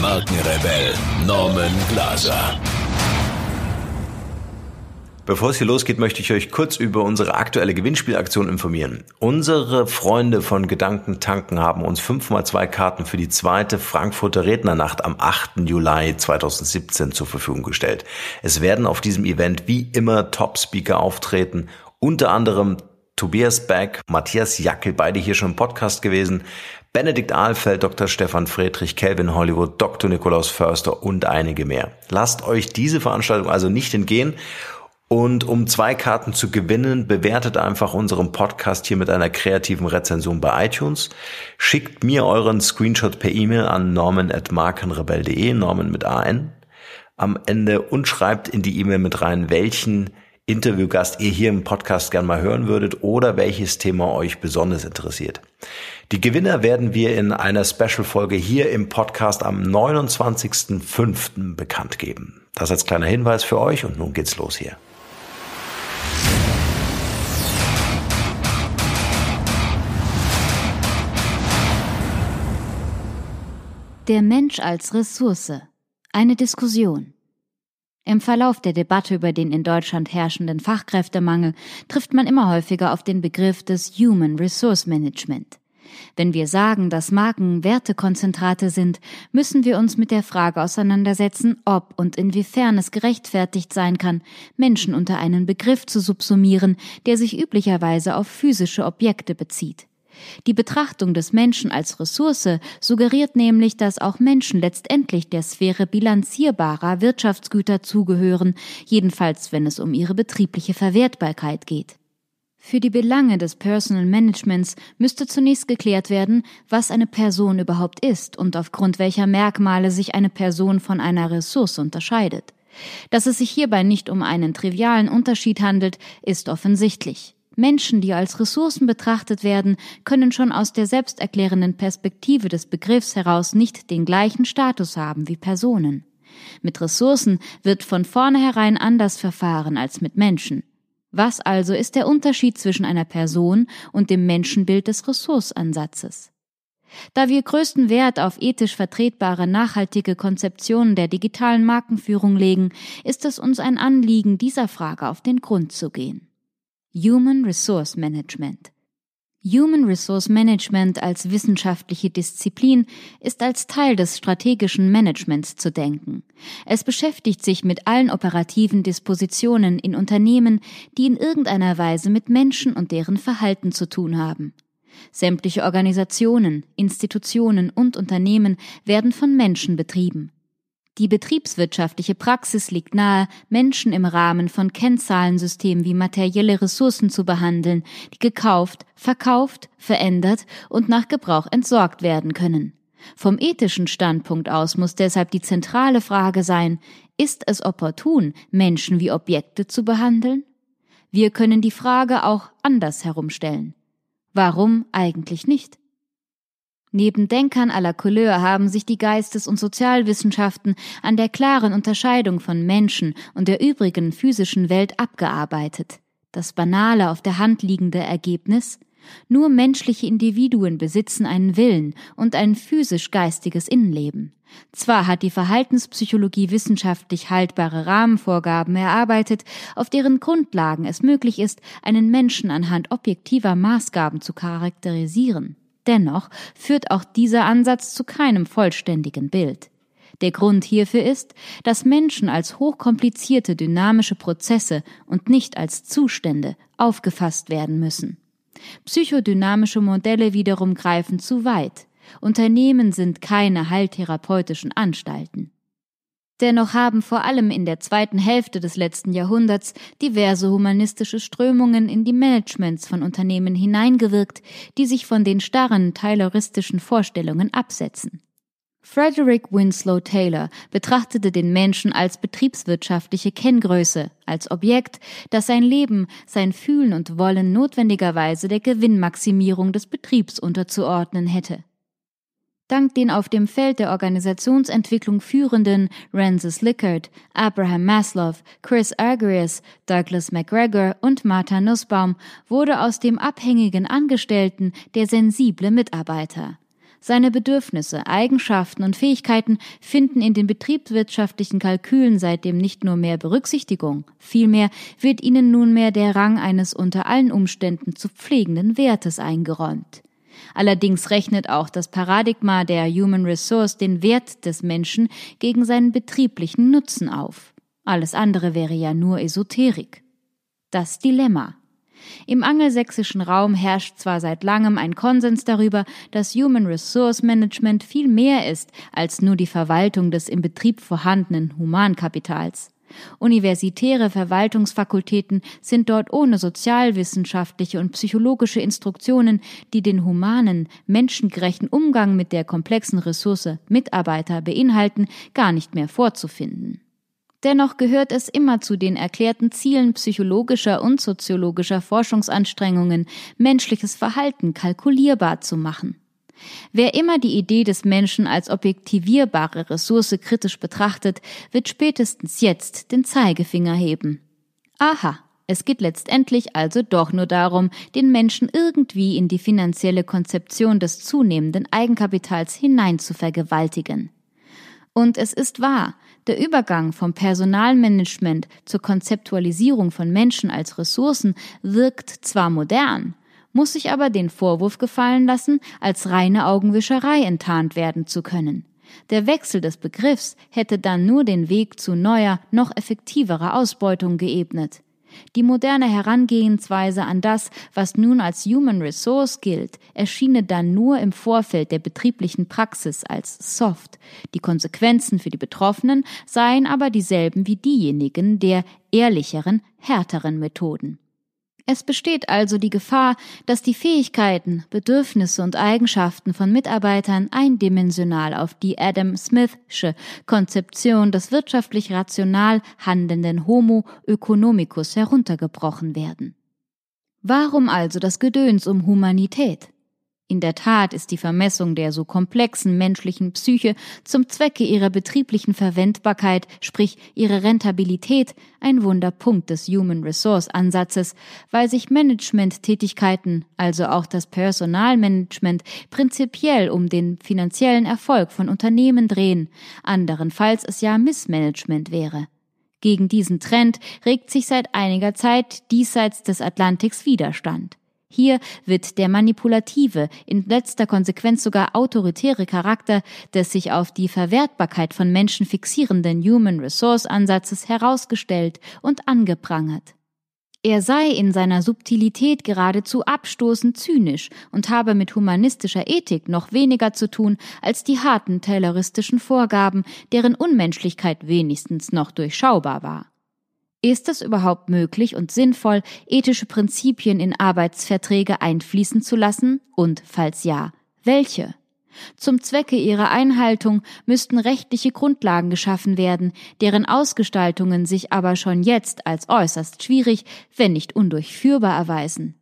Markenrebell Norman Glaser. Bevor es hier losgeht, möchte ich euch kurz über unsere aktuelle Gewinnspielaktion informieren. Unsere Freunde von Gedanken tanken haben uns 5x2 Karten für die zweite Frankfurter Rednernacht am 8. Juli 2017 zur Verfügung gestellt. Es werden auf diesem Event wie immer Top-Speaker auftreten, unter anderem Tobias Beck, Matthias Jackel, beide hier schon im Podcast gewesen, Benedikt Ahlfeld, Dr. Stefan Friedrich, Calvin Hollywood, Dr. Nikolaus Förster und einige mehr. Lasst euch diese Veranstaltung also nicht entgehen. Und um zwei Karten zu gewinnen, bewertet einfach unseren Podcast hier mit einer kreativen Rezension bei iTunes. Schickt mir euren Screenshot per E-Mail an norman.markenrebell.de, Norman mit AN am Ende und schreibt in die E-Mail mit rein, welchen Interviewgast ihr hier im Podcast gern mal hören würdet oder welches Thema euch besonders interessiert. Die Gewinner werden wir in einer Special-Folge hier im Podcast am 29.05. bekannt geben. Das als kleiner Hinweis für euch und nun geht's los hier. Der Mensch als Ressource. Eine Diskussion. Im Verlauf der Debatte über den in Deutschland herrschenden Fachkräftemangel trifft man immer häufiger auf den Begriff des Human Resource Management. Wenn wir sagen, dass Marken Wertekonzentrate sind, müssen wir uns mit der Frage auseinandersetzen, ob und inwiefern es gerechtfertigt sein kann, Menschen unter einen Begriff zu subsumieren, der sich üblicherweise auf physische Objekte bezieht. Die Betrachtung des Menschen als Ressource suggeriert nämlich, dass auch Menschen letztendlich der Sphäre bilanzierbarer Wirtschaftsgüter zugehören, jedenfalls wenn es um ihre betriebliche Verwertbarkeit geht. Für die Belange des Personal Managements müsste zunächst geklärt werden, was eine Person überhaupt ist und aufgrund welcher Merkmale sich eine Person von einer Ressource unterscheidet. Dass es sich hierbei nicht um einen trivialen Unterschied handelt, ist offensichtlich. Menschen, die als Ressourcen betrachtet werden, können schon aus der selbsterklärenden Perspektive des Begriffs heraus nicht den gleichen Status haben wie Personen. Mit Ressourcen wird von vornherein anders verfahren als mit Menschen. Was also ist der Unterschied zwischen einer Person und dem Menschenbild des Ressourceansatzes? Da wir größten Wert auf ethisch vertretbare nachhaltige Konzeptionen der digitalen Markenführung legen, ist es uns ein Anliegen, dieser Frage auf den Grund zu gehen. Human Resource Management. Human Resource Management als wissenschaftliche Disziplin ist als Teil des strategischen Managements zu denken. Es beschäftigt sich mit allen operativen Dispositionen in Unternehmen, die in irgendeiner Weise mit Menschen und deren Verhalten zu tun haben. Sämtliche Organisationen, Institutionen und Unternehmen werden von Menschen betrieben. Die betriebswirtschaftliche Praxis liegt nahe, Menschen im Rahmen von Kennzahlensystemen wie materielle Ressourcen zu behandeln, die gekauft, verkauft, verändert und nach Gebrauch entsorgt werden können. Vom ethischen Standpunkt aus muss deshalb die zentrale Frage sein, ist es opportun, Menschen wie Objekte zu behandeln? Wir können die Frage auch anders herumstellen. Warum eigentlich nicht? Neben Denkern aller Couleur haben sich die Geistes- und Sozialwissenschaften an der klaren Unterscheidung von Menschen und der übrigen physischen Welt abgearbeitet. Das banale auf der Hand liegende Ergebnis nur menschliche Individuen besitzen einen Willen und ein physisch-geistiges Innenleben. Zwar hat die Verhaltenspsychologie wissenschaftlich haltbare Rahmenvorgaben erarbeitet, auf deren Grundlagen es möglich ist, einen Menschen anhand objektiver Maßgaben zu charakterisieren. Dennoch führt auch dieser Ansatz zu keinem vollständigen Bild. Der Grund hierfür ist, dass Menschen als hochkomplizierte dynamische Prozesse und nicht als Zustände aufgefasst werden müssen. Psychodynamische Modelle wiederum greifen zu weit. Unternehmen sind keine heiltherapeutischen Anstalten. Dennoch haben vor allem in der zweiten Hälfte des letzten Jahrhunderts diverse humanistische Strömungen in die Managements von Unternehmen hineingewirkt, die sich von den starren tayloristischen Vorstellungen absetzen. Frederick Winslow Taylor betrachtete den Menschen als betriebswirtschaftliche Kenngröße, als Objekt, das sein Leben, sein Fühlen und Wollen notwendigerweise der Gewinnmaximierung des Betriebs unterzuordnen hätte. Dank den auf dem Feld der Organisationsentwicklung führenden Rancis Lickert, Abraham Maslow, Chris Argyris, Douglas McGregor und Martha Nussbaum wurde aus dem abhängigen Angestellten der sensible Mitarbeiter. Seine Bedürfnisse, Eigenschaften und Fähigkeiten finden in den betriebswirtschaftlichen Kalkülen seitdem nicht nur mehr Berücksichtigung, vielmehr wird ihnen nunmehr der Rang eines unter allen Umständen zu pflegenden Wertes eingeräumt. Allerdings rechnet auch das Paradigma der Human Resource den Wert des Menschen gegen seinen betrieblichen Nutzen auf. Alles andere wäre ja nur Esoterik. Das Dilemma. Im angelsächsischen Raum herrscht zwar seit langem ein Konsens darüber, dass Human Resource Management viel mehr ist als nur die Verwaltung des im Betrieb vorhandenen Humankapitals. Universitäre Verwaltungsfakultäten sind dort ohne sozialwissenschaftliche und psychologische Instruktionen, die den humanen, menschengerechten Umgang mit der komplexen Ressource Mitarbeiter beinhalten, gar nicht mehr vorzufinden. Dennoch gehört es immer zu den erklärten Zielen psychologischer und soziologischer Forschungsanstrengungen, menschliches Verhalten kalkulierbar zu machen. Wer immer die Idee des Menschen als objektivierbare Ressource kritisch betrachtet, wird spätestens jetzt den Zeigefinger heben. Aha, es geht letztendlich also doch nur darum, den Menschen irgendwie in die finanzielle Konzeption des zunehmenden Eigenkapitals hinein zu vergewaltigen. Und es ist wahr, der Übergang vom Personalmanagement zur Konzeptualisierung von Menschen als Ressourcen wirkt zwar modern, muss sich aber den Vorwurf gefallen lassen, als reine Augenwischerei enttarnt werden zu können. Der Wechsel des Begriffs hätte dann nur den Weg zu neuer, noch effektiverer Ausbeutung geebnet. Die moderne Herangehensweise an das, was nun als Human Resource gilt, erschiene dann nur im Vorfeld der betrieblichen Praxis als soft. Die Konsequenzen für die Betroffenen seien aber dieselben wie diejenigen der ehrlicheren, härteren Methoden. Es besteht also die Gefahr, dass die Fähigkeiten, Bedürfnisse und Eigenschaften von Mitarbeitern eindimensional auf die Adam Smithsche Konzeption des wirtschaftlich rational handelnden Homo economicus heruntergebrochen werden. Warum also das Gedöns um Humanität? In der Tat ist die Vermessung der so komplexen menschlichen Psyche zum Zwecke ihrer betrieblichen Verwendbarkeit, sprich ihre Rentabilität, ein Wunderpunkt des Human Resource Ansatzes, weil sich Managementtätigkeiten, also auch das Personalmanagement, prinzipiell um den finanziellen Erfolg von Unternehmen drehen, anderenfalls es ja Missmanagement wäre. Gegen diesen Trend regt sich seit einiger Zeit diesseits des Atlantiks Widerstand. Hier wird der manipulative, in letzter Konsequenz sogar autoritäre Charakter des sich auf die Verwertbarkeit von Menschen fixierenden Human Resource Ansatzes herausgestellt und angeprangert. Er sei in seiner Subtilität geradezu abstoßend zynisch und habe mit humanistischer Ethik noch weniger zu tun als die harten tayloristischen Vorgaben, deren Unmenschlichkeit wenigstens noch durchschaubar war. Ist es überhaupt möglich und sinnvoll, ethische Prinzipien in Arbeitsverträge einfließen zu lassen? Und falls ja, welche? Zum Zwecke ihrer Einhaltung müssten rechtliche Grundlagen geschaffen werden, deren Ausgestaltungen sich aber schon jetzt als äußerst schwierig, wenn nicht undurchführbar erweisen.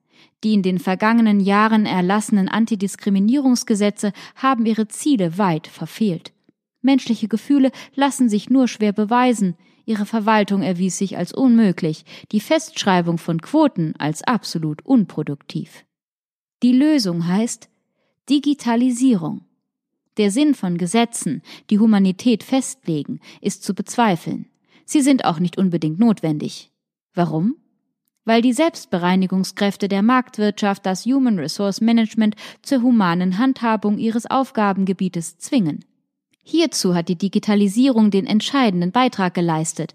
Die in den vergangenen Jahren erlassenen Antidiskriminierungsgesetze haben ihre Ziele weit verfehlt. Menschliche Gefühle lassen sich nur schwer beweisen, Ihre Verwaltung erwies sich als unmöglich, die Festschreibung von Quoten als absolut unproduktiv. Die Lösung heißt Digitalisierung. Der Sinn von Gesetzen, die Humanität festlegen, ist zu bezweifeln. Sie sind auch nicht unbedingt notwendig. Warum? Weil die Selbstbereinigungskräfte der Marktwirtschaft das Human Resource Management zur humanen Handhabung ihres Aufgabengebietes zwingen. Hierzu hat die Digitalisierung den entscheidenden Beitrag geleistet.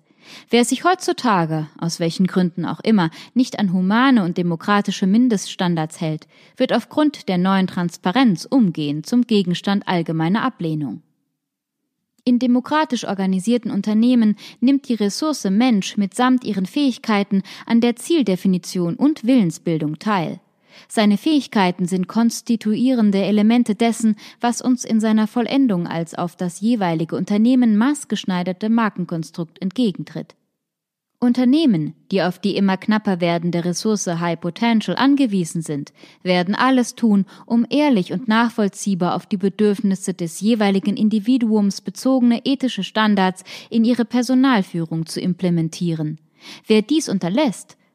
Wer sich heutzutage, aus welchen Gründen auch immer, nicht an humane und demokratische Mindeststandards hält, wird aufgrund der neuen Transparenz umgehend zum Gegenstand allgemeiner Ablehnung. In demokratisch organisierten Unternehmen nimmt die Ressource Mensch mitsamt ihren Fähigkeiten an der Zieldefinition und Willensbildung teil. Seine Fähigkeiten sind konstituierende Elemente dessen, was uns in seiner Vollendung als auf das jeweilige Unternehmen maßgeschneiderte Markenkonstrukt entgegentritt. Unternehmen, die auf die immer knapper werdende Ressource High Potential angewiesen sind, werden alles tun, um ehrlich und nachvollziehbar auf die Bedürfnisse des jeweiligen Individuums bezogene ethische Standards in ihre Personalführung zu implementieren. Wer dies unterlässt,